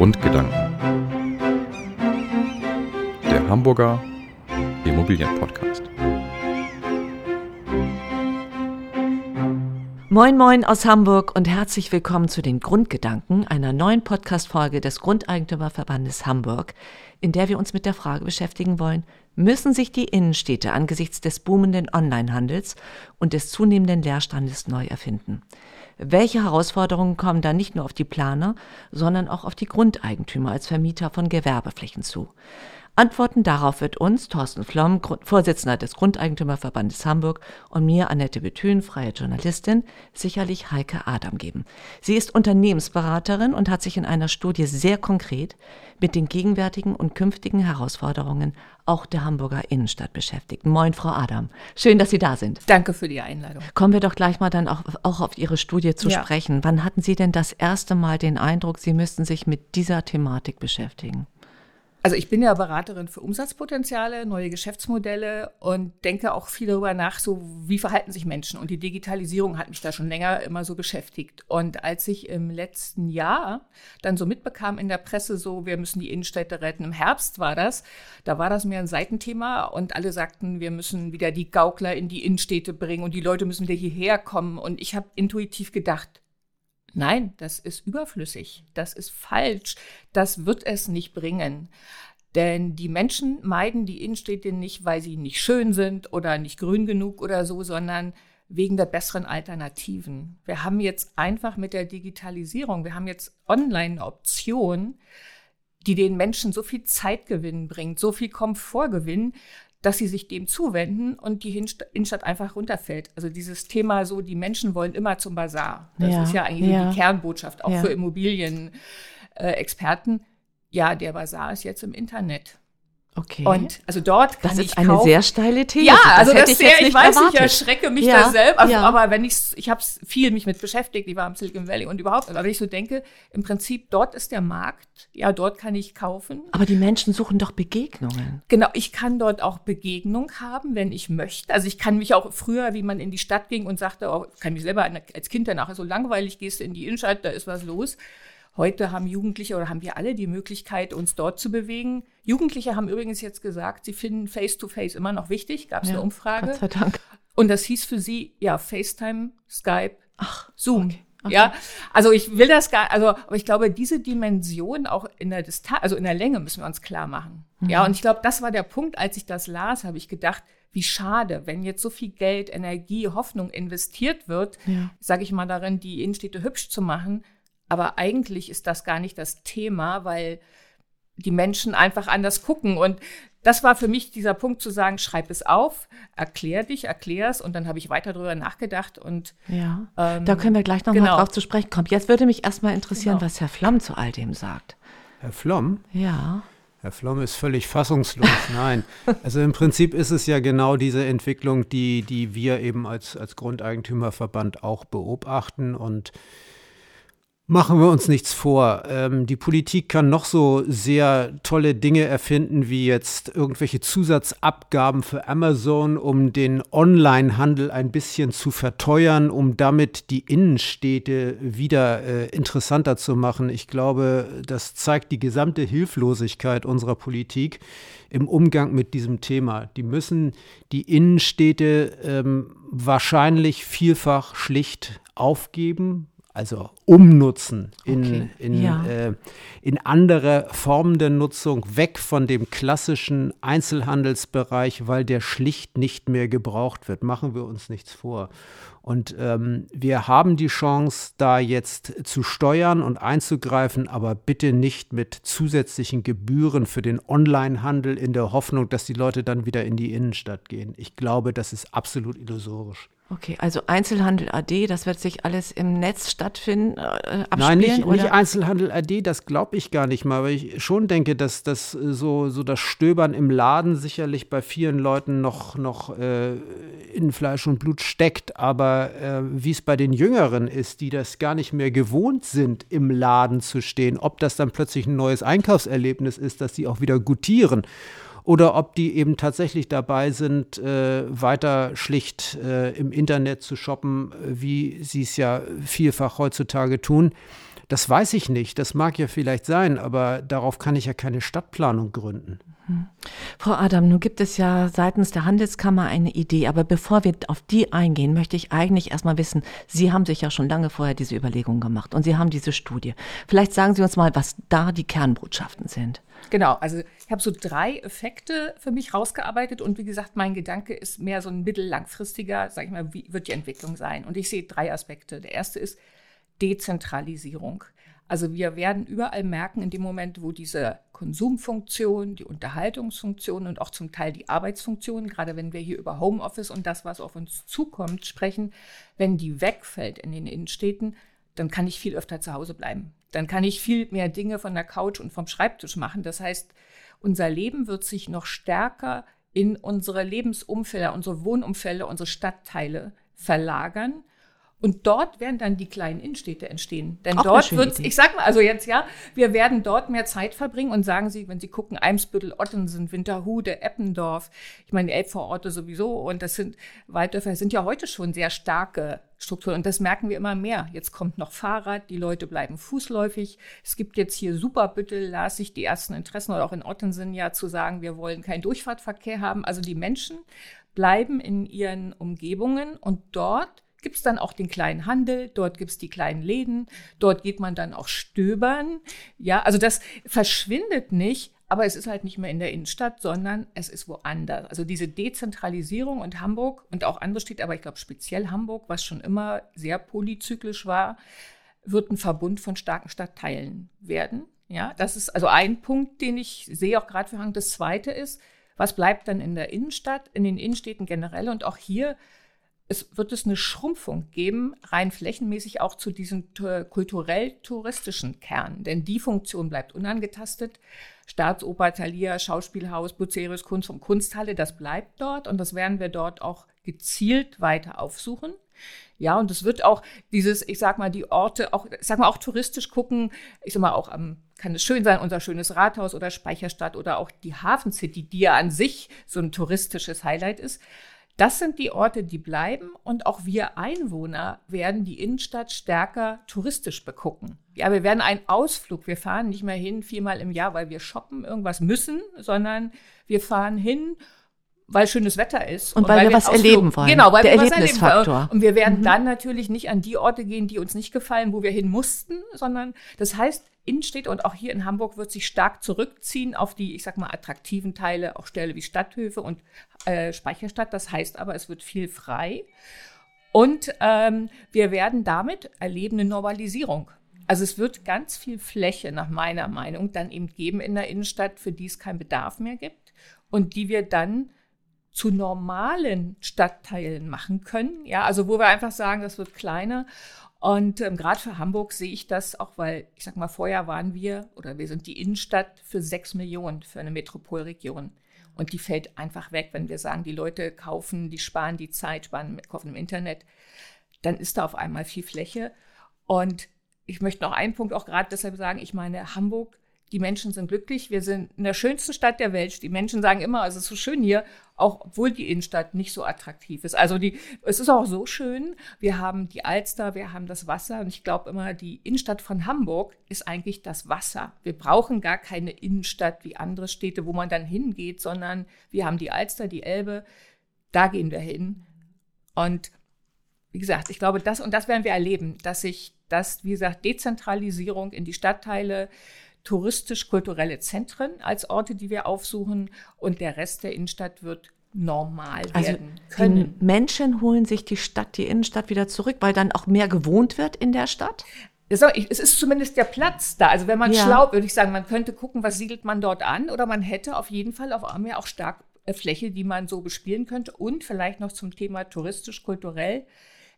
Grundgedanken. Der Hamburger Immobilienpodcast. Moin Moin aus Hamburg und herzlich willkommen zu den Grundgedanken, einer neuen Podcast-Folge des Grundeigentümerverbandes Hamburg, in der wir uns mit der Frage beschäftigen wollen, müssen sich die Innenstädte angesichts des boomenden Onlinehandels und des zunehmenden Leerstandes neu erfinden? Welche Herausforderungen kommen da nicht nur auf die Planer, sondern auch auf die Grundeigentümer als Vermieter von Gewerbeflächen zu? Antworten darauf wird uns Thorsten Flomm, Vorsitzender des Grundeigentümerverbandes Hamburg, und mir, Annette Bethün, freie Journalistin, sicherlich Heike Adam geben. Sie ist Unternehmensberaterin und hat sich in einer Studie sehr konkret mit den gegenwärtigen und künftigen Herausforderungen auch der Hamburger Innenstadt beschäftigt. Moin, Frau Adam. Schön, dass Sie da sind. Danke für die Einladung. Kommen wir doch gleich mal dann auch, auch auf Ihre Studie zu ja. sprechen. Wann hatten Sie denn das erste Mal den Eindruck, Sie müssten sich mit dieser Thematik beschäftigen? Also ich bin ja Beraterin für Umsatzpotenziale, neue Geschäftsmodelle und denke auch viel darüber nach, so wie verhalten sich Menschen. Und die Digitalisierung hat mich da schon länger immer so beschäftigt. Und als ich im letzten Jahr dann so mitbekam in der Presse, so wir müssen die Innenstädte retten, im Herbst war das, da war das mehr ein Seitenthema und alle sagten, wir müssen wieder die Gaukler in die Innenstädte bringen und die Leute müssen wieder hierher kommen. Und ich habe intuitiv gedacht, Nein, das ist überflüssig, das ist falsch, das wird es nicht bringen. Denn die Menschen meiden die Innenstädte nicht, weil sie nicht schön sind oder nicht grün genug oder so, sondern wegen der besseren Alternativen. Wir haben jetzt einfach mit der Digitalisierung, wir haben jetzt Online-Optionen, die den Menschen so viel Zeitgewinn bringt, so viel Komfortgewinn, dass sie sich dem zuwenden und die Innenstadt einfach runterfällt. Also dieses Thema so, die Menschen wollen immer zum Bazar. Das ja, ist ja eigentlich ja. die Kernbotschaft, auch ja. für Immobilienexperten. Äh, ja, der Bazar ist jetzt im Internet. Okay. Und also dort kann das ist eine kaufen. sehr steile These. Ja, also das, das ist sehr, ich weiß, erwartet. ich erschrecke mich ja, da selbst, also, ja. aber wenn ich ich habe viel mich mit beschäftigt, ich war im Silicon Valley und überhaupt, aber wenn ich so denke, im Prinzip dort ist der Markt, ja, dort kann ich kaufen. Aber die Menschen suchen doch Begegnungen. Genau, ich kann dort auch Begegnung haben, wenn ich möchte. Also ich kann mich auch früher, wie man in die Stadt ging und sagte, oh, kann mich selber als Kind danach so langweilig gehst du in die Innenstadt, da ist was los Heute haben Jugendliche oder haben wir alle die Möglichkeit, uns dort zu bewegen. Jugendliche haben übrigens jetzt gesagt, sie finden Face-to-Face -face immer noch wichtig. Gab es ja, eine Umfrage. Gott sei Dank. Und das hieß für sie, ja, FaceTime, Skype, Ach, Zoom. Okay. Okay. Ja, also ich will das gar, also, aber ich glaube, diese Dimension auch in der Distanz, also in der Länge müssen wir uns klar machen. Mhm. Ja, und ich glaube, das war der Punkt, als ich das las, habe ich gedacht, wie schade, wenn jetzt so viel Geld, Energie, Hoffnung investiert wird, ja. sage ich mal darin, die Innenstädte hübsch zu machen, aber eigentlich ist das gar nicht das Thema, weil die Menschen einfach anders gucken. Und das war für mich dieser Punkt zu sagen, schreib es auf, erklär dich, erklär es und dann habe ich weiter darüber nachgedacht und ja, ähm, da können wir gleich noch genau. mal drauf zu sprechen kommen. Jetzt würde mich erstmal interessieren, genau. was Herr Flomm zu all dem sagt. Herr Flomm? Ja. Herr Flomm ist völlig fassungslos. Nein, also im Prinzip ist es ja genau diese Entwicklung, die, die wir eben als, als Grundeigentümerverband auch beobachten und Machen wir uns nichts vor. Ähm, die Politik kann noch so sehr tolle Dinge erfinden, wie jetzt irgendwelche Zusatzabgaben für Amazon, um den Online-Handel ein bisschen zu verteuern, um damit die Innenstädte wieder äh, interessanter zu machen. Ich glaube, das zeigt die gesamte Hilflosigkeit unserer Politik im Umgang mit diesem Thema. Die müssen die Innenstädte ähm, wahrscheinlich vielfach schlicht aufgeben, also umnutzen in, okay. in, ja. äh, in andere Formen der Nutzung, weg von dem klassischen Einzelhandelsbereich, weil der schlicht nicht mehr gebraucht wird. Machen wir uns nichts vor. Und ähm, wir haben die Chance, da jetzt zu steuern und einzugreifen, aber bitte nicht mit zusätzlichen Gebühren für den Onlinehandel in der Hoffnung, dass die Leute dann wieder in die Innenstadt gehen. Ich glaube, das ist absolut illusorisch. Okay, also Einzelhandel AD, das wird sich alles im Netz stattfinden, äh, abspielen? Nein, nicht, nicht Einzelhandel AD, das glaube ich gar nicht mal, weil ich schon denke, dass das äh, so, so das Stöbern im Laden sicherlich bei vielen Leuten noch, noch äh, in Fleisch und Blut steckt. Aber äh, wie es bei den Jüngeren ist, die das gar nicht mehr gewohnt sind, im Laden zu stehen, ob das dann plötzlich ein neues Einkaufserlebnis ist, dass sie auch wieder gutieren oder ob die eben tatsächlich dabei sind, äh, weiter schlicht äh, im Internet zu shoppen, wie sie es ja vielfach heutzutage tun. Das weiß ich nicht. Das mag ja vielleicht sein, aber darauf kann ich ja keine Stadtplanung gründen. Frau Adam, nun gibt es ja seitens der Handelskammer eine Idee, aber bevor wir auf die eingehen, möchte ich eigentlich erstmal wissen, Sie haben sich ja schon lange vorher diese Überlegungen gemacht und Sie haben diese Studie. Vielleicht sagen Sie uns mal, was da die Kernbotschaften sind. Genau, also ich habe so drei Effekte für mich rausgearbeitet und wie gesagt, mein Gedanke ist mehr so ein mittellangfristiger, sage ich mal, wie wird die Entwicklung sein? Und ich sehe drei Aspekte. Der erste ist Dezentralisierung. Also wir werden überall merken, in dem Moment, wo diese Konsumfunktion, die Unterhaltungsfunktion und auch zum Teil die Arbeitsfunktion, gerade wenn wir hier über Homeoffice und das, was auf uns zukommt, sprechen, wenn die wegfällt in den Innenstädten, dann kann ich viel öfter zu Hause bleiben. Dann kann ich viel mehr Dinge von der Couch und vom Schreibtisch machen. Das heißt, unser Leben wird sich noch stärker in unsere Lebensumfelder, unsere Wohnumfelder, unsere Stadtteile verlagern. Und dort werden dann die kleinen Innenstädte entstehen. Denn Auch dort wird, ich sag mal, also jetzt ja, wir werden dort mehr Zeit verbringen und sagen Sie, wenn Sie gucken, Eimsbüttel, Ottensen, Winterhude, Eppendorf, ich meine, die Elbvororte sowieso und das sind Walddörfer sind ja heute schon sehr starke Strukturen und das merken wir immer mehr. Jetzt kommt noch Fahrrad, die Leute bleiben fußläufig. Es gibt jetzt hier Superbüttel, las ich die ersten Interessen oder auch in Ottensen ja zu sagen, wir wollen keinen Durchfahrtverkehr haben. Also die Menschen bleiben in ihren Umgebungen und dort gibt es dann auch den kleinen Handel, dort gibt es die kleinen Läden, dort geht man dann auch stöbern. Ja, also das verschwindet nicht, aber es ist halt nicht mehr in der Innenstadt, sondern es ist woanders. Also diese Dezentralisierung und Hamburg und auch andere Städte, aber ich glaube speziell Hamburg, was schon immer sehr polyzyklisch war, wird ein Verbund von starken Stadtteilen werden. Ja, das ist also ein Punkt, den ich sehe auch gerade für Hamburg. Das zweite ist, was bleibt dann in der Innenstadt, in den Innenstädten generell und auch hier es wird es eine Schrumpfung geben, rein flächenmäßig auch zu diesem kulturell-touristischen Kern. Denn die Funktion bleibt unangetastet. Staatsoper, Thalia, Schauspielhaus, Bucerius, Kunst und Kunsthalle, das bleibt dort und das werden wir dort auch gezielt weiter aufsuchen. Ja, und es wird auch dieses, ich sag mal, die Orte auch, ich sag mal, auch touristisch gucken. Ich sag mal, auch am, kann es schön sein, unser schönes Rathaus oder Speicherstadt oder auch die Hafencity, die ja an sich so ein touristisches Highlight ist. Das sind die Orte, die bleiben und auch wir Einwohner werden die Innenstadt stärker touristisch begucken. Ja, wir werden einen Ausflug, wir fahren nicht mehr hin viermal im Jahr, weil wir shoppen irgendwas müssen, sondern wir fahren hin weil schönes Wetter ist. Und, und weil, weil, wir was Ausflug, erleben wollen. Genau, weil Der wir Erlebnisfaktor. was Und wir werden mhm. dann natürlich nicht an die Orte gehen, die uns nicht gefallen, wo wir hin mussten, sondern das heißt, Innenstädte und auch hier in Hamburg wird sich stark zurückziehen auf die, ich sag mal, attraktiven Teile, auch Ställe wie Stadthöfe und äh, Speicherstadt. Das heißt aber, es wird viel frei. Und ähm, wir werden damit erleben eine Normalisierung. Also es wird ganz viel Fläche nach meiner Meinung dann eben geben in der Innenstadt, für die es keinen Bedarf mehr gibt und die wir dann zu normalen Stadtteilen machen können. Ja, also wo wir einfach sagen, das wird kleiner. Und ähm, gerade für Hamburg sehe ich das auch, weil ich sag mal, vorher waren wir oder wir sind die Innenstadt für sechs Millionen für eine Metropolregion. Und die fällt einfach weg, wenn wir sagen, die Leute kaufen, die sparen die Zeit, sparen, kaufen im Internet. Dann ist da auf einmal viel Fläche. Und ich möchte noch einen Punkt auch gerade deshalb sagen, ich meine, Hamburg die Menschen sind glücklich. Wir sind in der schönsten Stadt der Welt. Die Menschen sagen immer, es ist so schön hier, auch obwohl die Innenstadt nicht so attraktiv ist. Also die, es ist auch so schön. Wir haben die Alster, wir haben das Wasser. Und ich glaube immer, die Innenstadt von Hamburg ist eigentlich das Wasser. Wir brauchen gar keine Innenstadt wie andere Städte, wo man dann hingeht, sondern wir haben die Alster, die Elbe. Da gehen wir hin. Und wie gesagt, ich glaube, das und das werden wir erleben, dass sich das, wie gesagt, Dezentralisierung in die Stadtteile, touristisch-kulturelle Zentren als Orte, die wir aufsuchen und der Rest der Innenstadt wird normal also werden können. Menschen holen sich die Stadt, die Innenstadt wieder zurück, weil dann auch mehr gewohnt wird in der Stadt? Es ist zumindest der Platz da. Also wenn man ja. schlau, würde ich sagen, man könnte gucken, was siedelt man dort an oder man hätte auf jeden Fall auf mehr auch stark äh, Fläche, die man so bespielen könnte und vielleicht noch zum Thema touristisch-kulturell.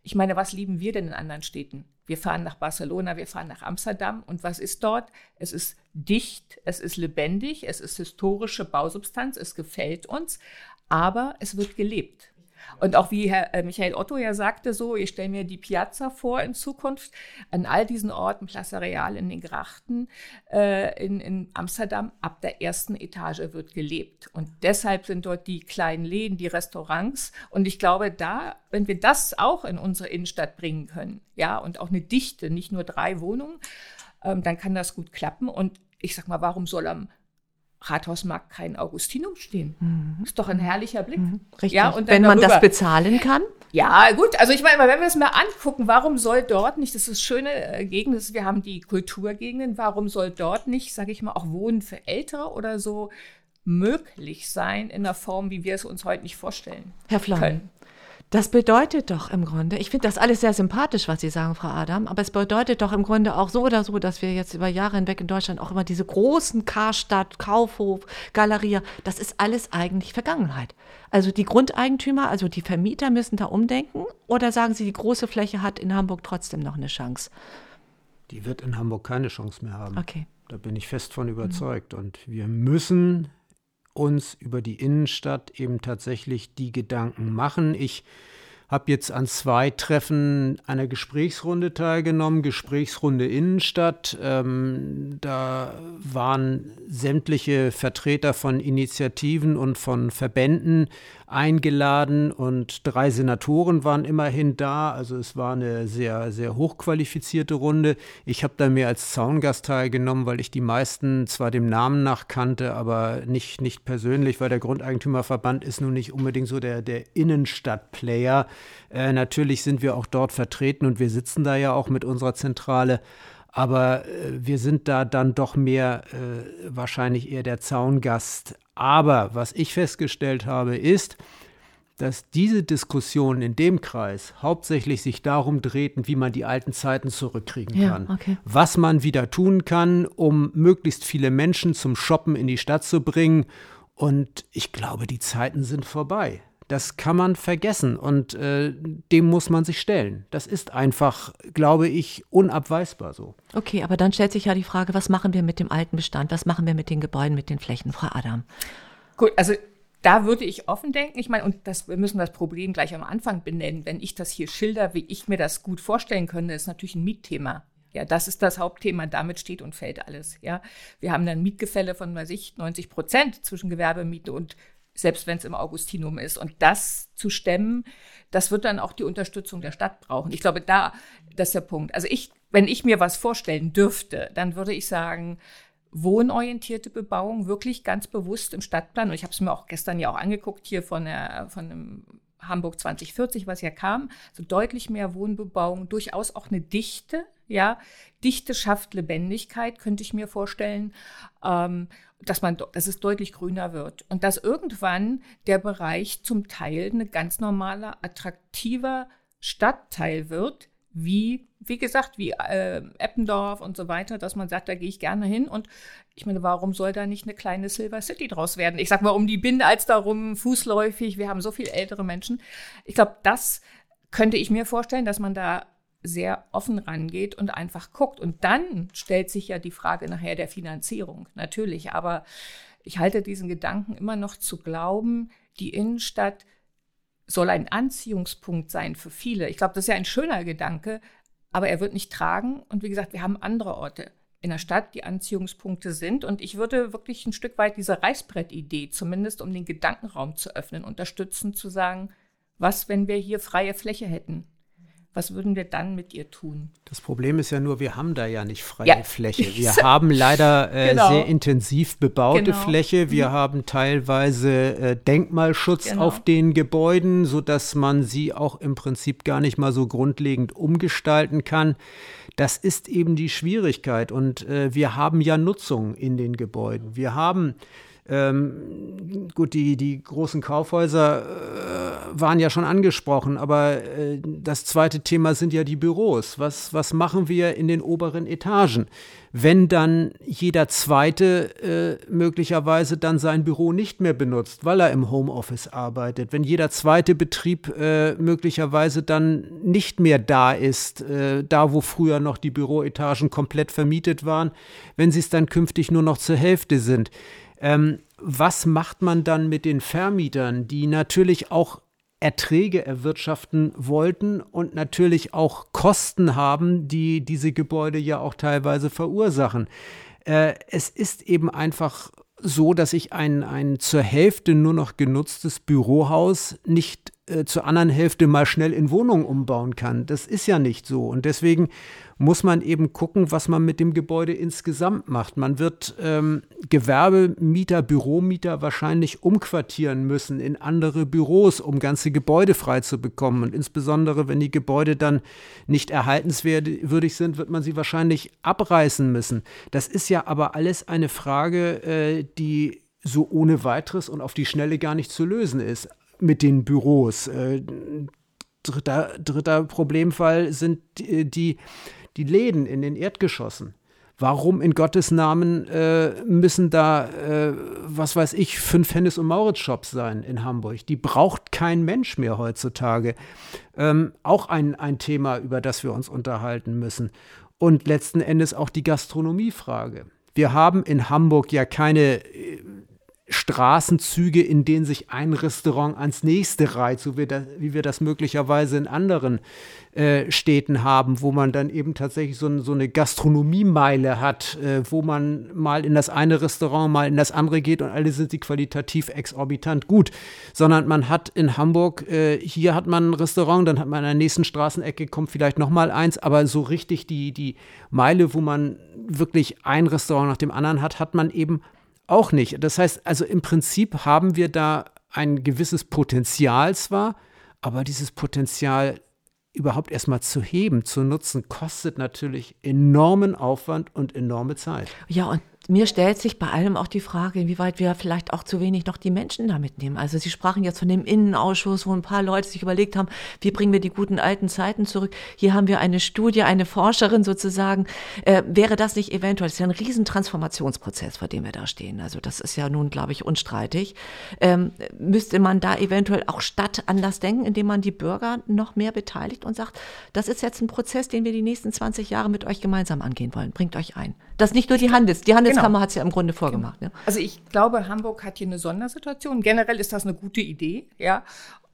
Ich meine, was lieben wir denn in anderen Städten? Wir fahren nach Barcelona, wir fahren nach Amsterdam. Und was ist dort? Es ist dicht, es ist lebendig, es ist historische Bausubstanz, es gefällt uns, aber es wird gelebt. Und auch wie Herr äh, Michael Otto ja sagte, so, ich stelle mir die Piazza vor in Zukunft, an all diesen Orten, Plaza Real in den Grachten, äh, in, in Amsterdam, ab der ersten Etage wird gelebt. Und deshalb sind dort die kleinen Läden, die Restaurants. Und ich glaube, da, wenn wir das auch in unsere Innenstadt bringen können, ja, und auch eine Dichte, nicht nur drei Wohnungen, ähm, dann kann das gut klappen. Und ich sag mal, warum soll am Rathausmarkt kein Augustinum stehen? Mhm. Ist doch ein herrlicher Blick. Mhm. Richtig. Ja, und Wenn man darüber, das bezahlen kann? Ja, gut. Also ich meine, wenn wir es mal angucken, warum soll dort nicht, das ist schöne äh, Gegend, wir haben die Kulturgegenden, warum soll dort nicht, sage ich mal, auch Wohnen für Ältere oder so möglich sein in der Form, wie wir es uns heute nicht vorstellen Herr Flamm, können? Das bedeutet doch im Grunde, ich finde das alles sehr sympathisch, was Sie sagen, Frau Adam, aber es bedeutet doch im Grunde auch so oder so, dass wir jetzt über Jahre hinweg in Deutschland auch immer diese großen Karstadt, Kaufhof, Galeria, das ist alles eigentlich Vergangenheit. Also die Grundeigentümer, also die Vermieter müssen da umdenken oder sagen Sie, die große Fläche hat in Hamburg trotzdem noch eine Chance? Die wird in Hamburg keine Chance mehr haben. Okay. Da bin ich fest von überzeugt. Mhm. Und wir müssen uns über die Innenstadt eben tatsächlich die Gedanken machen. Ich habe jetzt an zwei Treffen einer Gesprächsrunde teilgenommen, Gesprächsrunde Innenstadt. Ähm, da waren sämtliche Vertreter von Initiativen und von Verbänden eingeladen und drei Senatoren waren immerhin da. Also es war eine sehr, sehr hochqualifizierte Runde. Ich habe da mehr als Zaungast teilgenommen, weil ich die meisten zwar dem Namen nach kannte, aber nicht, nicht persönlich, weil der Grundeigentümerverband ist nun nicht unbedingt so der, der Innenstadtplayer. Äh, natürlich sind wir auch dort vertreten und wir sitzen da ja auch mit unserer Zentrale. Aber äh, wir sind da dann doch mehr äh, wahrscheinlich eher der Zaungast. Aber was ich festgestellt habe, ist, dass diese Diskussionen in dem Kreis hauptsächlich sich darum drehten, wie man die alten Zeiten zurückkriegen ja, kann. Okay. Was man wieder tun kann, um möglichst viele Menschen zum Shoppen in die Stadt zu bringen. Und ich glaube, die Zeiten sind vorbei. Das kann man vergessen und äh, dem muss man sich stellen. Das ist einfach, glaube ich, unabweisbar so. Okay, aber dann stellt sich ja die Frage, was machen wir mit dem alten Bestand? Was machen wir mit den Gebäuden, mit den Flächen, Frau Adam? Gut, also da würde ich offen denken. Ich meine, und das, wir müssen das Problem gleich am Anfang benennen. Wenn ich das hier schilder, wie ich mir das gut vorstellen könnte, ist natürlich ein Mietthema. Ja, das ist das Hauptthema. Damit steht und fällt alles. Ja, wir haben dann Mietgefälle von, weiß ich, 90 Prozent zwischen Gewerbemiete und selbst wenn es im Augustinum ist. Und das zu stemmen, das wird dann auch die Unterstützung der Stadt brauchen. Ich glaube, da, das ist der Punkt. Also ich, wenn ich mir was vorstellen dürfte, dann würde ich sagen, wohnorientierte Bebauung wirklich ganz bewusst im Stadtplan. Und ich habe es mir auch gestern ja auch angeguckt hier von der, von dem Hamburg 2040, was ja kam, so deutlich mehr Wohnbebauung, durchaus auch eine Dichte, ja, Dichte schafft Lebendigkeit, könnte ich mir vorstellen. Ähm, dass man, dass es deutlich grüner wird und dass irgendwann der Bereich zum Teil eine ganz normaler, attraktiver Stadtteil wird, wie, wie gesagt, wie äh, Eppendorf und so weiter, dass man sagt, da gehe ich gerne hin. Und ich meine, warum soll da nicht eine kleine Silver City draus werden? Ich sag mal, um die Binde als darum, fußläufig, wir haben so viel ältere Menschen. Ich glaube, das könnte ich mir vorstellen, dass man da sehr offen rangeht und einfach guckt. Und dann stellt sich ja die Frage nachher der Finanzierung, natürlich. Aber ich halte diesen Gedanken immer noch zu glauben, die Innenstadt soll ein Anziehungspunkt sein für viele. Ich glaube, das ist ja ein schöner Gedanke, aber er wird nicht tragen. Und wie gesagt, wir haben andere Orte in der Stadt, die Anziehungspunkte sind. Und ich würde wirklich ein Stück weit diese Reißbrett-Idee, zumindest um den Gedankenraum zu öffnen, unterstützen, zu sagen, was, wenn wir hier freie Fläche hätten? Was würden wir dann mit ihr tun? Das Problem ist ja nur, wir haben da ja nicht freie ja. Fläche. Wir haben leider äh, genau. sehr intensiv bebaute genau. Fläche. Wir mhm. haben teilweise äh, Denkmalschutz genau. auf den Gebäuden, sodass man sie auch im Prinzip gar nicht mal so grundlegend umgestalten kann. Das ist eben die Schwierigkeit. Und äh, wir haben ja Nutzung in den Gebäuden. Wir haben ähm, gut, die, die großen Kaufhäuser äh, waren ja schon angesprochen, aber äh, das zweite Thema sind ja die Büros. Was, was machen wir in den oberen Etagen? Wenn dann jeder zweite äh, möglicherweise dann sein Büro nicht mehr benutzt, weil er im Homeoffice arbeitet, wenn jeder zweite Betrieb äh, möglicherweise dann nicht mehr da ist, äh, da wo früher noch die Büroetagen komplett vermietet waren, wenn sie es dann künftig nur noch zur Hälfte sind ähm, was macht man dann mit den Vermietern, die natürlich auch Erträge erwirtschaften wollten und natürlich auch Kosten haben, die diese Gebäude ja auch teilweise verursachen? Äh, es ist eben einfach so, dass ich ein, ein zur Hälfte nur noch genutztes Bürohaus nicht äh, zur anderen Hälfte mal schnell in Wohnung umbauen kann. Das ist ja nicht so. Und deswegen muss man eben gucken, was man mit dem Gebäude insgesamt macht. Man wird ähm, Gewerbemieter, Büromieter wahrscheinlich umquartieren müssen in andere Büros, um ganze Gebäude frei zu bekommen. Und insbesondere, wenn die Gebäude dann nicht erhaltenswürdig sind, wird man sie wahrscheinlich abreißen müssen. Das ist ja aber alles eine Frage, äh, die so ohne weiteres und auf die Schnelle gar nicht zu lösen ist mit den Büros. Äh, dritter, dritter Problemfall sind die, die, die Läden in den Erdgeschossen. Warum in Gottes Namen äh, müssen da, äh, was weiß ich, fünf Hennes- und Maurits-Shops sein in Hamburg? Die braucht kein Mensch mehr heutzutage. Ähm, auch ein, ein Thema, über das wir uns unterhalten müssen. Und letzten Endes auch die Gastronomiefrage. Wir haben in Hamburg ja keine äh, Straßenzüge, in denen sich ein Restaurant ans nächste reiht, so wie, das, wie wir das möglicherweise in anderen äh, Städten haben, wo man dann eben tatsächlich so, so eine Gastronomiemeile hat, äh, wo man mal in das eine Restaurant, mal in das andere geht und alle sind sie qualitativ exorbitant gut, sondern man hat in Hamburg, äh, hier hat man ein Restaurant, dann hat man an der nächsten Straßenecke kommt vielleicht noch mal eins, aber so richtig die, die Meile, wo man wirklich ein Restaurant nach dem anderen hat, hat man eben auch nicht. Das heißt, also im Prinzip haben wir da ein gewisses Potenzial zwar, aber dieses Potenzial überhaupt erstmal zu heben, zu nutzen, kostet natürlich enormen Aufwand und enorme Zeit. Ja, und mir stellt sich bei allem auch die Frage, inwieweit wir vielleicht auch zu wenig noch die Menschen da mitnehmen. Also Sie sprachen jetzt von dem Innenausschuss, wo ein paar Leute sich überlegt haben, wie bringen wir die guten alten Zeiten zurück. Hier haben wir eine Studie, eine Forscherin sozusagen. Äh, wäre das nicht eventuell, das ist ja ein Riesentransformationsprozess, vor dem wir da stehen. Also das ist ja nun, glaube ich, unstreitig. Ähm, müsste man da eventuell auch Stadt anders denken, indem man die Bürger noch mehr beteiligt und sagt, das ist jetzt ein Prozess, den wir die nächsten 20 Jahre mit euch gemeinsam angehen wollen. Bringt euch ein. Das nicht nur die Handels, die Handels Handelskammer genau. hat es ja im Grunde vorgemacht. Genau. Also ich glaube, Hamburg hat hier eine Sondersituation. Generell ist das eine gute Idee, ja.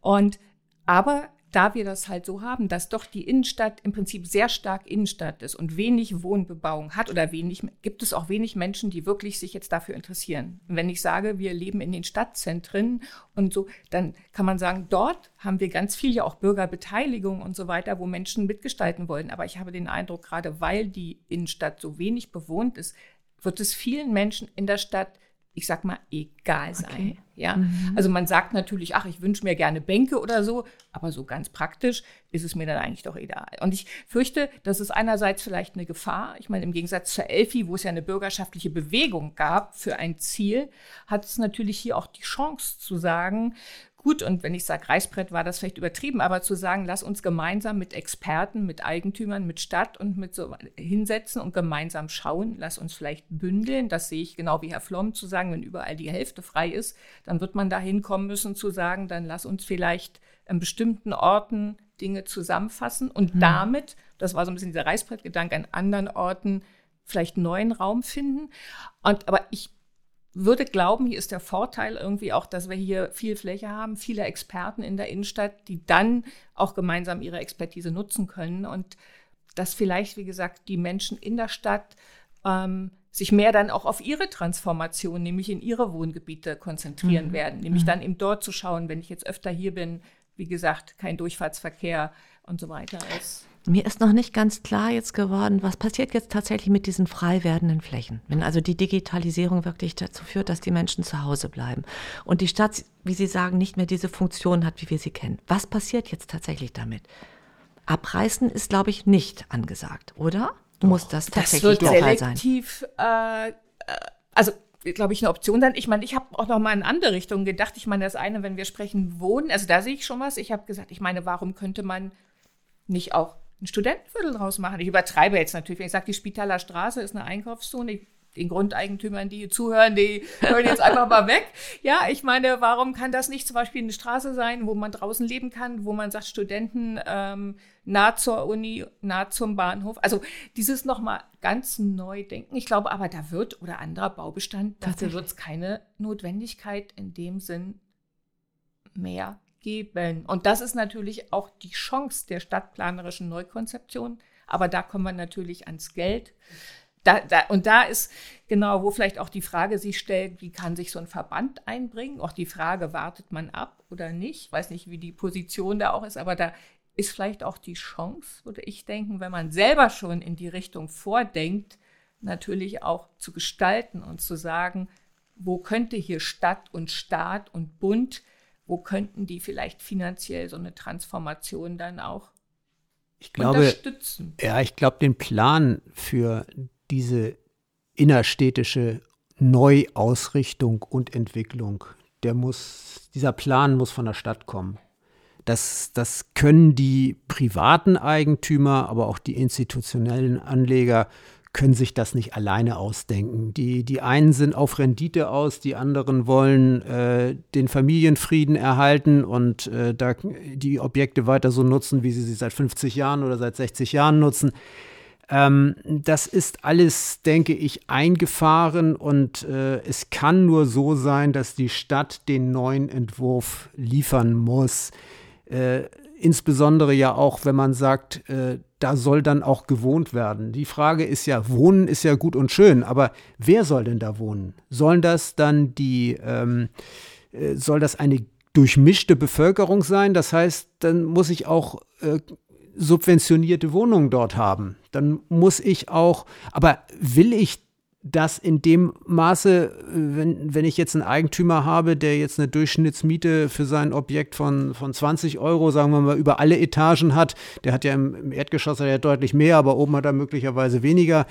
Und aber da wir das halt so haben, dass doch die Innenstadt im Prinzip sehr stark Innenstadt ist und wenig Wohnbebauung hat oder wenig, gibt es auch wenig Menschen, die wirklich sich jetzt dafür interessieren. Und wenn ich sage, wir leben in den Stadtzentren und so, dann kann man sagen, dort haben wir ganz viel ja auch Bürgerbeteiligung und so weiter, wo Menschen mitgestalten wollen. Aber ich habe den Eindruck, gerade weil die Innenstadt so wenig bewohnt ist, wird es vielen Menschen in der Stadt, ich sag mal, egal sein. Okay. Ja, mhm. also man sagt natürlich, ach, ich wünsche mir gerne Bänke oder so, aber so ganz praktisch ist es mir dann eigentlich doch egal. Und ich fürchte, das ist einerseits vielleicht eine Gefahr. Ich meine, im Gegensatz zur Elfi, wo es ja eine bürgerschaftliche Bewegung gab für ein Ziel, hat es natürlich hier auch die Chance zu sagen, Gut, und wenn ich sage Reißbrett, war das vielleicht übertrieben, aber zu sagen, lass uns gemeinsam mit Experten, mit Eigentümern, mit Stadt und mit so hinsetzen und gemeinsam schauen, lass uns vielleicht bündeln. Das sehe ich genau wie Herr Flom zu sagen, wenn überall die Hälfte frei ist, dann wird man da hinkommen müssen zu sagen, dann lass uns vielleicht an bestimmten Orten Dinge zusammenfassen und mhm. damit, das war so ein bisschen dieser Reißbrettgedanke, an anderen Orten vielleicht neuen Raum finden. Und, aber ich würde glauben, hier ist der Vorteil irgendwie auch, dass wir hier viel Fläche haben, viele Experten in der Innenstadt, die dann auch gemeinsam ihre Expertise nutzen können und dass vielleicht, wie gesagt, die Menschen in der Stadt ähm, sich mehr dann auch auf ihre Transformation, nämlich in ihre Wohngebiete konzentrieren mhm. werden, nämlich mhm. dann eben dort zu schauen, wenn ich jetzt öfter hier bin, wie gesagt, kein Durchfahrtsverkehr und so weiter ist. Mir ist noch nicht ganz klar jetzt geworden, was passiert jetzt tatsächlich mit diesen frei werdenden Flächen, wenn also die Digitalisierung wirklich dazu führt, dass die Menschen zu Hause bleiben und die Stadt, wie Sie sagen, nicht mehr diese Funktion hat, wie wir sie kennen. Was passiert jetzt tatsächlich damit? Abreißen ist, glaube ich, nicht angesagt, oder? Doch, Muss das tatsächlich das wird selektiv, sein? Äh, also glaube ich, eine Option sein. Ich meine, ich habe auch noch mal in andere Richtungen gedacht. Ich meine, das eine, wenn wir sprechen Wohnen, also da sehe ich schon was. Ich habe gesagt, ich meine, warum könnte man nicht auch ein Studentenviertel draus machen. Ich übertreibe jetzt natürlich, wenn ich sage, die Spitaler Straße ist eine Einkaufszone. Den Grundeigentümern, die zuhören, die hören jetzt einfach mal weg. Ja, ich meine, warum kann das nicht zum Beispiel eine Straße sein, wo man draußen leben kann, wo man sagt, Studenten ähm, nah zur Uni, nah zum Bahnhof. Also dieses nochmal ganz neu denken. Ich glaube aber, da wird oder anderer Baubestand, dafür wird es keine Notwendigkeit in dem Sinn mehr geben. Und das ist natürlich auch die Chance der stadtplanerischen Neukonzeption. Aber da kommen wir natürlich ans Geld. Da, da, und da ist genau, wo vielleicht auch die Frage sich stellt, wie kann sich so ein Verband einbringen? Auch die Frage, wartet man ab oder nicht? Ich weiß nicht, wie die Position da auch ist, aber da ist vielleicht auch die Chance, würde ich denken, wenn man selber schon in die Richtung vordenkt, natürlich auch zu gestalten und zu sagen, wo könnte hier Stadt und Staat und Bund, wo könnten die vielleicht finanziell so eine Transformation dann auch ich glaube, unterstützen? Ja, ich glaube, den Plan für diese innerstädtische Neuausrichtung und Entwicklung, der muss, dieser Plan muss von der Stadt kommen. Das, das können die privaten Eigentümer, aber auch die institutionellen Anleger können sich das nicht alleine ausdenken. Die, die einen sind auf Rendite aus, die anderen wollen äh, den Familienfrieden erhalten und äh, da die Objekte weiter so nutzen, wie sie sie seit 50 Jahren oder seit 60 Jahren nutzen. Ähm, das ist alles, denke ich, eingefahren und äh, es kann nur so sein, dass die Stadt den neuen Entwurf liefern muss. Äh, insbesondere ja auch, wenn man sagt, äh, da soll dann auch gewohnt werden. Die Frage ist ja, Wohnen ist ja gut und schön, aber wer soll denn da wohnen? Sollen das dann die, ähm, äh, soll das eine durchmischte Bevölkerung sein? Das heißt, dann muss ich auch äh, subventionierte Wohnungen dort haben. Dann muss ich auch, aber will ich dass in dem Maße, wenn, wenn ich jetzt einen Eigentümer habe, der jetzt eine Durchschnittsmiete für sein Objekt von, von 20 Euro, sagen wir mal, über alle Etagen hat, der hat ja im, im Erdgeschoss ja deutlich mehr, aber oben hat er möglicherweise weniger.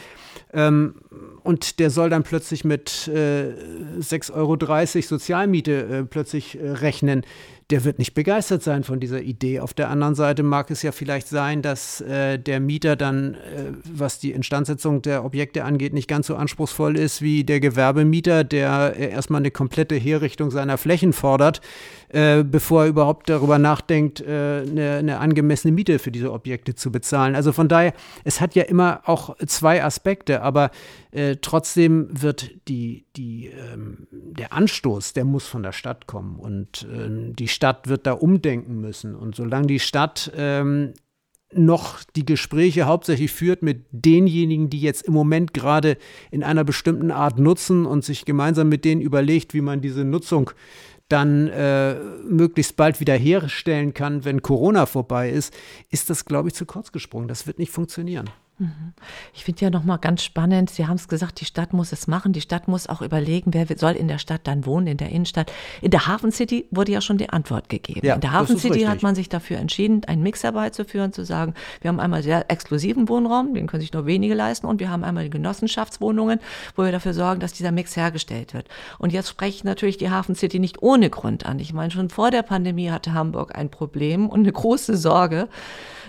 Ähm, und der soll dann plötzlich mit äh, 6,30 Euro Sozialmiete äh, plötzlich äh, rechnen der wird nicht begeistert sein von dieser Idee. Auf der anderen Seite mag es ja vielleicht sein, dass äh, der Mieter dann, äh, was die Instandsetzung der Objekte angeht, nicht ganz so anspruchsvoll ist wie der Gewerbemieter, der äh, erstmal eine komplette Herrichtung seiner Flächen fordert, äh, bevor er überhaupt darüber nachdenkt, äh, eine, eine angemessene Miete für diese Objekte zu bezahlen. Also von daher, es hat ja immer auch zwei Aspekte, aber äh, trotzdem wird die, die, ähm, der Anstoß, der muss von der Stadt kommen und ähm, die Stadt wird da umdenken müssen. Und solange die Stadt ähm, noch die Gespräche hauptsächlich führt mit denjenigen, die jetzt im Moment gerade in einer bestimmten Art nutzen und sich gemeinsam mit denen überlegt, wie man diese Nutzung dann äh, möglichst bald wieder herstellen kann, wenn Corona vorbei ist, ist das, glaube ich, zu kurz gesprungen. Das wird nicht funktionieren. Mhm. Ich finde ja nochmal ganz spannend, Sie haben es gesagt, die Stadt muss es machen, die Stadt muss auch überlegen, wer soll in der Stadt dann wohnen, in der Innenstadt. In der Hafen City wurde ja schon die Antwort gegeben. Ja, in der Hafen City richtig. hat man sich dafür entschieden, einen Mix herbeizuführen, zu sagen, wir haben einmal sehr exklusiven Wohnraum, den können sich nur wenige leisten, und wir haben einmal die Genossenschaftswohnungen, wo wir dafür sorgen, dass dieser Mix hergestellt wird. Und jetzt spreche ich natürlich die Hafen City nicht ohne Grund an. Ich meine, schon vor der Pandemie hatte Hamburg ein Problem und eine große Sorge.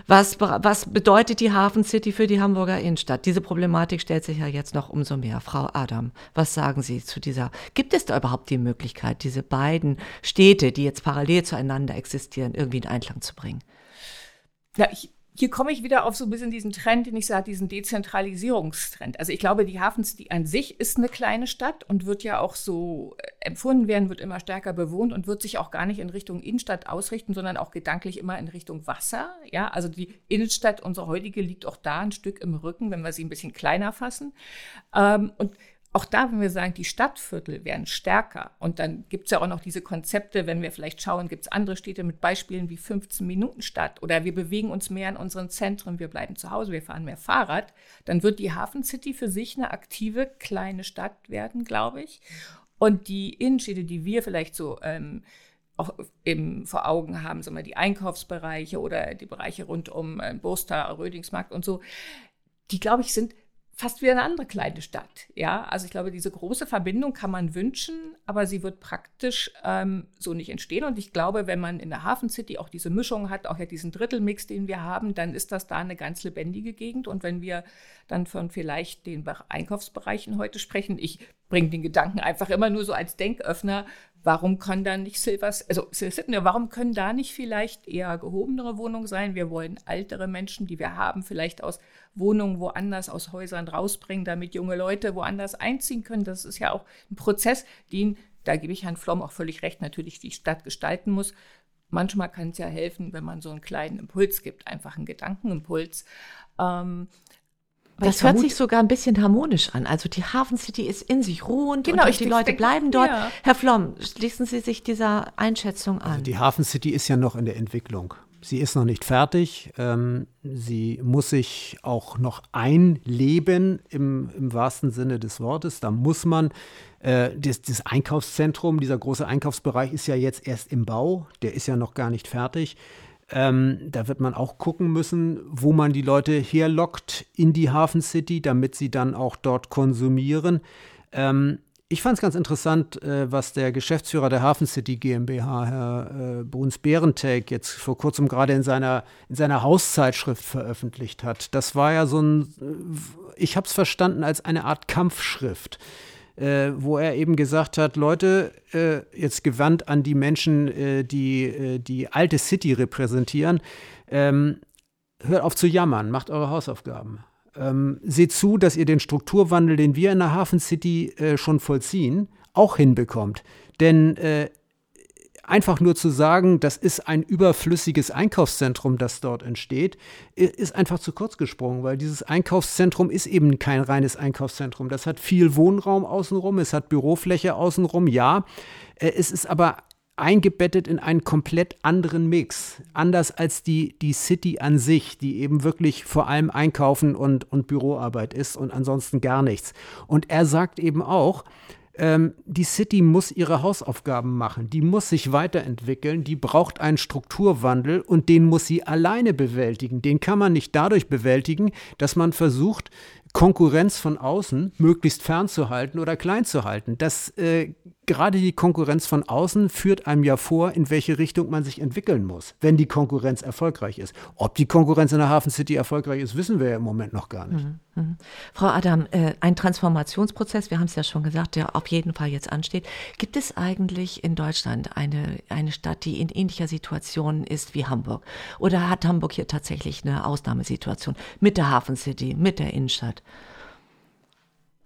Was, was bedeutet die Hafen City für die Hamburger Innenstadt. Diese Problematik stellt sich ja jetzt noch umso mehr. Frau Adam, was sagen Sie zu dieser? Gibt es da überhaupt die Möglichkeit, diese beiden Städte, die jetzt parallel zueinander existieren, irgendwie in Einklang zu bringen? Ja, ich hier komme ich wieder auf so ein bisschen diesen Trend, den ich sage, diesen Dezentralisierungstrend. Also ich glaube, die Hafenscity an sich ist eine kleine Stadt und wird ja auch so äh, empfunden werden, wird immer stärker bewohnt und wird sich auch gar nicht in Richtung Innenstadt ausrichten, sondern auch gedanklich immer in Richtung Wasser. Ja, also die Innenstadt, unsere heutige, liegt auch da ein Stück im Rücken, wenn wir sie ein bisschen kleiner fassen. Ähm, und auch da, wenn wir sagen, die Stadtviertel werden stärker und dann gibt es ja auch noch diese Konzepte, wenn wir vielleicht schauen, gibt es andere Städte mit Beispielen wie 15 Minuten Stadt oder wir bewegen uns mehr in unseren Zentren, wir bleiben zu Hause, wir fahren mehr Fahrrad, dann wird die Hafen City für sich eine aktive kleine Stadt werden, glaube ich. Und die Innenstädte, die wir vielleicht so ähm, auch eben vor Augen haben, sagen wir, die Einkaufsbereiche oder die Bereiche rund um äh, Burster, Rödingsmarkt und so, die, glaube ich, sind fast wie eine andere kleine Stadt. Ja, also ich glaube, diese große Verbindung kann man wünschen, aber sie wird praktisch ähm, so nicht entstehen. Und ich glaube, wenn man in der Hafen City auch diese Mischung hat, auch ja diesen Drittelmix, den wir haben, dann ist das da eine ganz lebendige Gegend. Und wenn wir dann von vielleicht den Einkaufsbereichen heute sprechen, ich bringe den Gedanken einfach immer nur so als Denköffner, Warum kann da nicht Silvers, also Sydney, warum können da nicht vielleicht eher gehobenere Wohnungen sein? Wir wollen ältere Menschen, die wir haben, vielleicht aus Wohnungen woanders, aus Häusern rausbringen, damit junge Leute woanders einziehen können. Das ist ja auch ein Prozess, den, da gebe ich Herrn Flom auch völlig recht, natürlich die Stadt gestalten muss. Manchmal kann es ja helfen, wenn man so einen kleinen Impuls gibt, einfach einen Gedankenimpuls. Ähm, das hört sich sogar ein bisschen harmonisch an. Also die Hafen City ist in sich ruhend genau, und die Leute denke, bleiben dort. Ja. Herr Flom, schließen Sie sich dieser Einschätzung an. Also die Hafen City ist ja noch in der Entwicklung. Sie ist noch nicht fertig. Ähm, sie muss sich auch noch einleben im, im wahrsten Sinne des Wortes. Da muss man, äh, das, das, Einkaufszentrum, dieser große Einkaufsbereich ist ja jetzt erst im Bau. Der ist ja noch gar nicht fertig. Ähm, da wird man auch gucken müssen, wo man die Leute herlockt in die Hafen City, damit sie dann auch dort konsumieren. Ähm, ich fand es ganz interessant, äh, was der Geschäftsführer der Hafen City GmbH, Herr äh, Bruns Berentek, jetzt vor kurzem gerade in seiner, in seiner Hauszeitschrift veröffentlicht hat. Das war ja so ein, äh, ich habe es verstanden als eine Art Kampfschrift, äh, wo er eben gesagt hat, Leute, äh, jetzt gewandt an die Menschen, äh, die äh, die alte City repräsentieren, ähm, hört auf zu jammern, macht eure Hausaufgaben. Ähm, seht zu, dass ihr den Strukturwandel, den wir in der Hafen City äh, schon vollziehen, auch hinbekommt. Denn äh, einfach nur zu sagen, das ist ein überflüssiges Einkaufszentrum, das dort entsteht, ist einfach zu kurz gesprungen, weil dieses Einkaufszentrum ist eben kein reines Einkaufszentrum. Das hat viel Wohnraum außenrum, es hat Bürofläche außenrum, ja. Äh, es ist aber eingebettet in einen komplett anderen Mix. Anders als die, die City an sich, die eben wirklich vor allem Einkaufen und, und Büroarbeit ist und ansonsten gar nichts. Und er sagt eben auch, ähm, die City muss ihre Hausaufgaben machen, die muss sich weiterentwickeln, die braucht einen Strukturwandel und den muss sie alleine bewältigen. Den kann man nicht dadurch bewältigen, dass man versucht, Konkurrenz von außen möglichst fernzuhalten oder klein zu halten. Das äh, gerade die Konkurrenz von außen führt einem ja vor, in welche Richtung man sich entwickeln muss, wenn die Konkurrenz erfolgreich ist. Ob die Konkurrenz in der Hafen City erfolgreich ist, wissen wir ja im Moment noch gar nicht. Mhm. Mhm. Frau Adam, äh, ein Transformationsprozess, wir haben es ja schon gesagt, der auf jeden Fall jetzt ansteht. Gibt es eigentlich in Deutschland eine, eine Stadt, die in ähnlicher Situation ist wie Hamburg? Oder hat Hamburg hier tatsächlich eine Ausnahmesituation mit der Hafen City, mit der Innenstadt?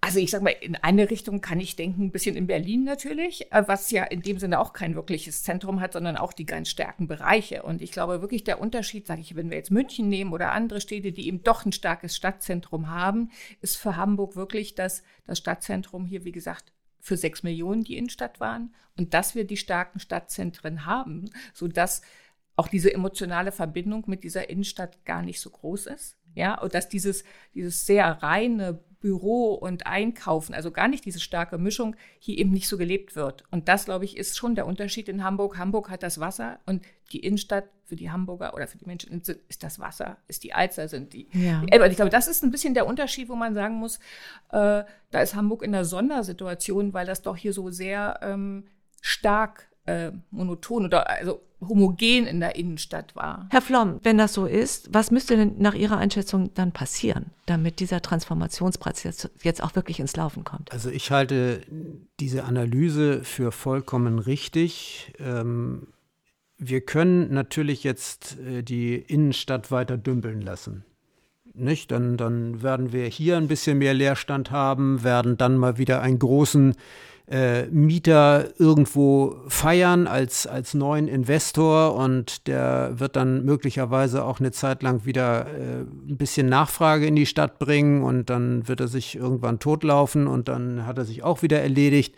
Also ich sage mal, in eine Richtung kann ich denken, ein bisschen in Berlin natürlich, äh, was ja in dem Sinne auch kein wirkliches Zentrum hat, sondern auch die ganz starken Bereiche. Und ich glaube wirklich, der Unterschied, sage ich, wenn wir jetzt München nehmen oder andere Städte, die eben doch ein starkes Stadtzentrum haben, ist für Hamburg wirklich, dass das Stadtzentrum hier, wie gesagt, für sechs Millionen die Innenstadt waren und dass wir die starken Stadtzentren haben, sodass auch diese emotionale Verbindung mit dieser Innenstadt gar nicht so groß ist. Ja, und dass dieses, dieses sehr reine Büro und Einkaufen, also gar nicht diese starke Mischung, hier eben nicht so gelebt wird. Und das, glaube ich, ist schon der Unterschied in Hamburg. Hamburg hat das Wasser und die Innenstadt für die Hamburger oder für die Menschen ist das Wasser, ist die Alster, sind die. Ja. Die ich glaube, das ist ein bisschen der Unterschied, wo man sagen muss, äh, da ist Hamburg in einer Sondersituation, weil das doch hier so sehr ähm, stark äh, monoton oder also homogen in der Innenstadt war. Herr Flom, wenn das so ist, was müsste denn nach Ihrer Einschätzung dann passieren, damit dieser Transformationsprozess jetzt auch wirklich ins Laufen kommt? Also ich halte diese Analyse für vollkommen richtig. Ähm, wir können natürlich jetzt äh, die Innenstadt weiter dümpeln lassen. Nicht? Dann, dann werden wir hier ein bisschen mehr Leerstand haben, werden dann mal wieder einen großen äh, Mieter irgendwo feiern als, als neuen Investor und der wird dann möglicherweise auch eine Zeit lang wieder äh, ein bisschen Nachfrage in die Stadt bringen und dann wird er sich irgendwann totlaufen und dann hat er sich auch wieder erledigt.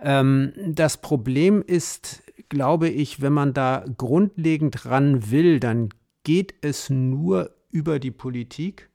Ähm, das Problem ist, glaube ich, wenn man da grundlegend ran will, dann geht es nur über die Politik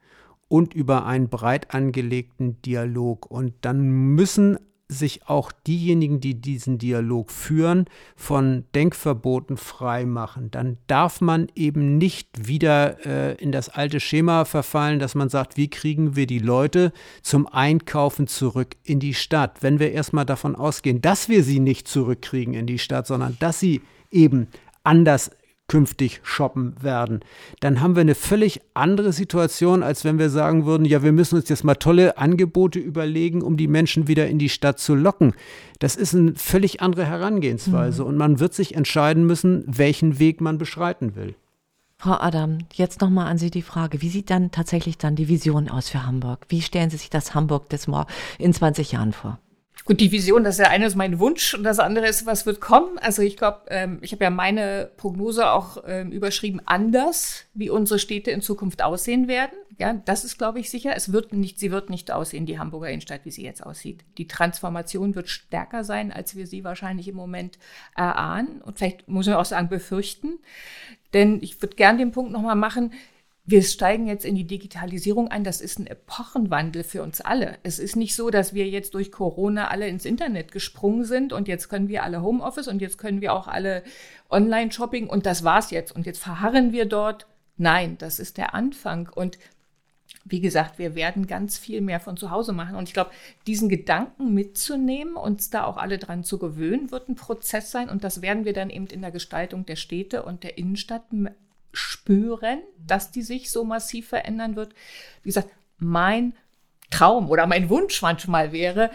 und über einen breit angelegten Dialog. Und dann müssen sich auch diejenigen, die diesen Dialog führen, von Denkverboten frei machen. Dann darf man eben nicht wieder äh, in das alte Schema verfallen, dass man sagt, wie kriegen wir die Leute zum Einkaufen zurück in die Stadt. Wenn wir erstmal davon ausgehen, dass wir sie nicht zurückkriegen in die Stadt, sondern dass sie eben anders künftig shoppen werden. Dann haben wir eine völlig andere Situation, als wenn wir sagen würden, ja, wir müssen uns jetzt mal tolle Angebote überlegen, um die Menschen wieder in die Stadt zu locken. Das ist eine völlig andere Herangehensweise mhm. und man wird sich entscheiden müssen, welchen Weg man beschreiten will. Frau Adam, jetzt nochmal an Sie die Frage, wie sieht dann tatsächlich dann die Vision aus für Hamburg? Wie stellen Sie sich das Hamburg des Mor in 20 Jahren vor? Gut, die Vision, das ist ja eines mein Wunsch und das andere ist, was wird kommen. Also ich glaube, ähm, ich habe ja meine Prognose auch ähm, überschrieben, anders, wie unsere Städte in Zukunft aussehen werden. Ja, das ist, glaube ich, sicher. Es wird nicht, sie wird nicht aussehen, die Hamburger Innenstadt, wie sie jetzt aussieht. Die Transformation wird stärker sein, als wir sie wahrscheinlich im Moment erahnen und vielleicht muss man auch sagen befürchten. Denn ich würde gern den Punkt nochmal machen, wir steigen jetzt in die Digitalisierung ein. Das ist ein Epochenwandel für uns alle. Es ist nicht so, dass wir jetzt durch Corona alle ins Internet gesprungen sind und jetzt können wir alle Homeoffice und jetzt können wir auch alle Online-Shopping und das war's jetzt und jetzt verharren wir dort. Nein, das ist der Anfang und wie gesagt, wir werden ganz viel mehr von zu Hause machen. Und ich glaube, diesen Gedanken mitzunehmen, uns da auch alle dran zu gewöhnen, wird ein Prozess sein. Und das werden wir dann eben in der Gestaltung der Städte und der Innenstadt spüren, dass die sich so massiv verändern wird. Wie gesagt, mein Traum oder mein Wunsch manchmal wäre,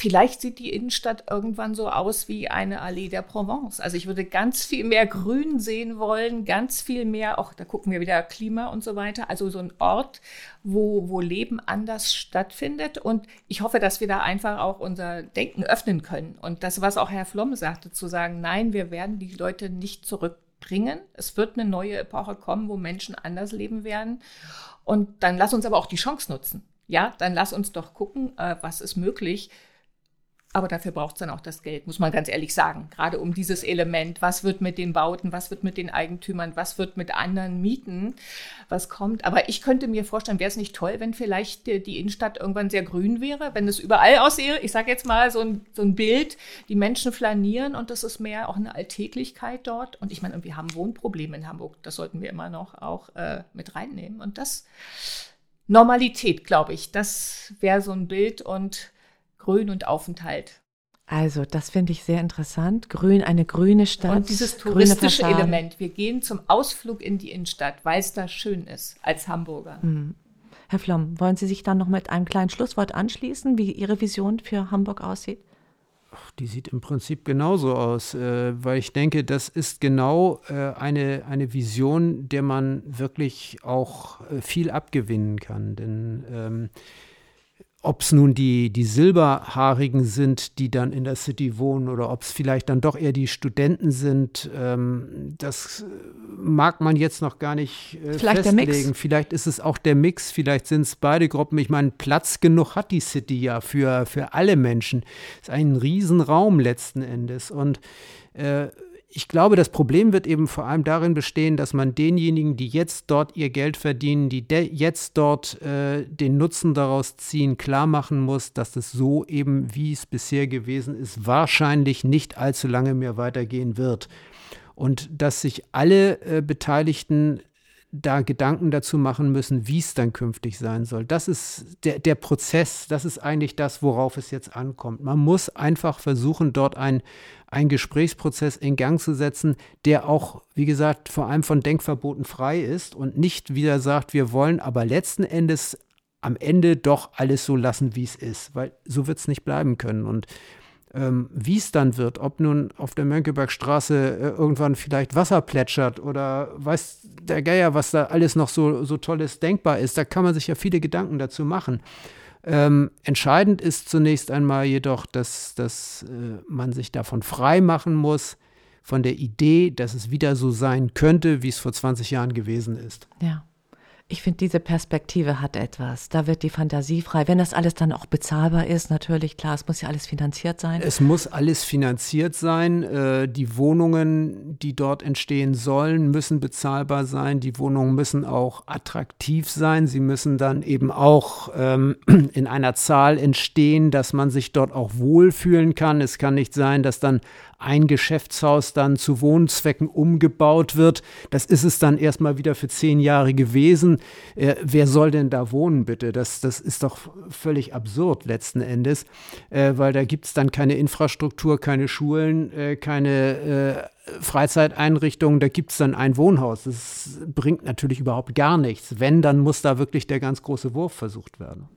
Vielleicht sieht die Innenstadt irgendwann so aus wie eine Allee der Provence. Also ich würde ganz viel mehr Grün sehen wollen, ganz viel mehr, auch da gucken wir wieder Klima und so weiter. Also so ein Ort, wo, wo Leben anders stattfindet. Und ich hoffe, dass wir da einfach auch unser Denken öffnen können. Und das, was auch Herr Flom sagte, zu sagen, nein, wir werden die Leute nicht zurück bringen. Es wird eine neue Epoche kommen, wo Menschen anders leben werden. Und dann lass uns aber auch die Chance nutzen. Ja, dann lass uns doch gucken, äh, was ist möglich. Aber dafür braucht es dann auch das Geld, muss man ganz ehrlich sagen. Gerade um dieses Element, was wird mit den Bauten, was wird mit den Eigentümern, was wird mit anderen Mieten, was kommt. Aber ich könnte mir vorstellen, wäre es nicht toll, wenn vielleicht die, die Innenstadt irgendwann sehr grün wäre, wenn es überall aussehe. Ich sage jetzt mal so ein, so ein Bild, die Menschen flanieren und das ist mehr auch eine Alltäglichkeit dort. Und ich meine, wir haben Wohnprobleme in Hamburg, das sollten wir immer noch auch äh, mit reinnehmen. Und das Normalität, glaube ich, das wäre so ein Bild und Grün und Aufenthalt. Also, das finde ich sehr interessant. Grün, eine grüne Stadt. Und dieses touristische Element. Wir gehen zum Ausflug in die Innenstadt, weil es da schön ist, als Hamburger. Mhm. Herr Flom, wollen Sie sich dann noch mit einem kleinen Schlusswort anschließen, wie Ihre Vision für Hamburg aussieht? Ach, die sieht im Prinzip genauso aus, äh, weil ich denke, das ist genau äh, eine, eine Vision, der man wirklich auch äh, viel abgewinnen kann. Denn ähm, ob es nun die, die Silberhaarigen sind, die dann in der City wohnen, oder ob es vielleicht dann doch eher die Studenten sind, ähm, das mag man jetzt noch gar nicht äh, vielleicht festlegen. Vielleicht ist es auch der Mix, vielleicht sind es beide Gruppen. Ich meine, Platz genug hat die City ja für, für alle Menschen. Es ist ein Riesenraum letzten Endes. Und äh, ich glaube, das Problem wird eben vor allem darin bestehen, dass man denjenigen, die jetzt dort ihr Geld verdienen, die jetzt dort äh, den Nutzen daraus ziehen, klar machen muss, dass es so eben, wie es bisher gewesen ist, wahrscheinlich nicht allzu lange mehr weitergehen wird. Und dass sich alle äh, Beteiligten da Gedanken dazu machen müssen, wie es dann künftig sein soll. Das ist der, der Prozess, das ist eigentlich das, worauf es jetzt ankommt. Man muss einfach versuchen, dort ein, einen Gesprächsprozess in Gang zu setzen, der auch, wie gesagt, vor allem von Denkverboten frei ist und nicht wieder sagt, wir wollen aber letzten Endes am Ende doch alles so lassen, wie es ist, weil so wird es nicht bleiben können. Und ähm, wie es dann wird, ob nun auf der Mönckebergstraße äh, irgendwann vielleicht Wasser plätschert oder weiß der Geier, was da alles noch so, so tolles denkbar ist, da kann man sich ja viele Gedanken dazu machen. Ähm, entscheidend ist zunächst einmal jedoch, dass, dass äh, man sich davon frei machen muss, von der Idee, dass es wieder so sein könnte, wie es vor 20 Jahren gewesen ist. Ja. Ich finde, diese Perspektive hat etwas. Da wird die Fantasie frei. Wenn das alles dann auch bezahlbar ist, natürlich, klar, es muss ja alles finanziert sein. Es muss alles finanziert sein. Äh, die Wohnungen, die dort entstehen sollen, müssen bezahlbar sein. Die Wohnungen müssen auch attraktiv sein. Sie müssen dann eben auch ähm, in einer Zahl entstehen, dass man sich dort auch wohlfühlen kann. Es kann nicht sein, dass dann ein Geschäftshaus dann zu Wohnzwecken umgebaut wird. Das ist es dann erstmal wieder für zehn Jahre gewesen. Äh, wer soll denn da wohnen, bitte? Das, das ist doch völlig absurd letzten Endes, äh, weil da gibt es dann keine Infrastruktur, keine Schulen, äh, keine äh, Freizeiteinrichtungen, da gibt es dann ein Wohnhaus. Das bringt natürlich überhaupt gar nichts. Wenn, dann muss da wirklich der ganz große Wurf versucht werden.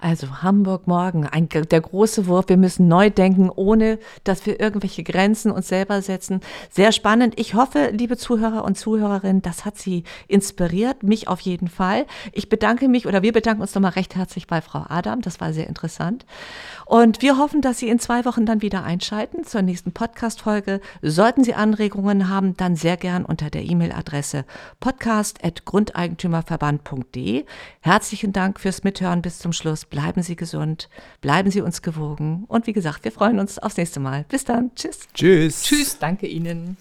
Also Hamburg morgen, ein, der große Wurf. Wir müssen neu denken, ohne dass wir irgendwelche Grenzen uns selber setzen. Sehr spannend. Ich hoffe, liebe Zuhörer und Zuhörerinnen, das hat Sie inspiriert, mich auf jeden Fall. Ich bedanke mich oder wir bedanken uns nochmal recht herzlich bei Frau Adam. Das war sehr interessant. Und wir hoffen, dass Sie in zwei Wochen dann wieder einschalten zur nächsten Podcast-Folge. Sollten Sie Anregungen haben, dann sehr gern unter der E-Mail-Adresse podcast.grundeigentümerverband.de. Herzlichen Dank fürs Mithören bis zum Schluss. Bleiben Sie gesund, bleiben Sie uns gewogen. Und wie gesagt, wir freuen uns aufs nächste Mal. Bis dann. Tschüss. Tschüss. Tschüss, danke Ihnen.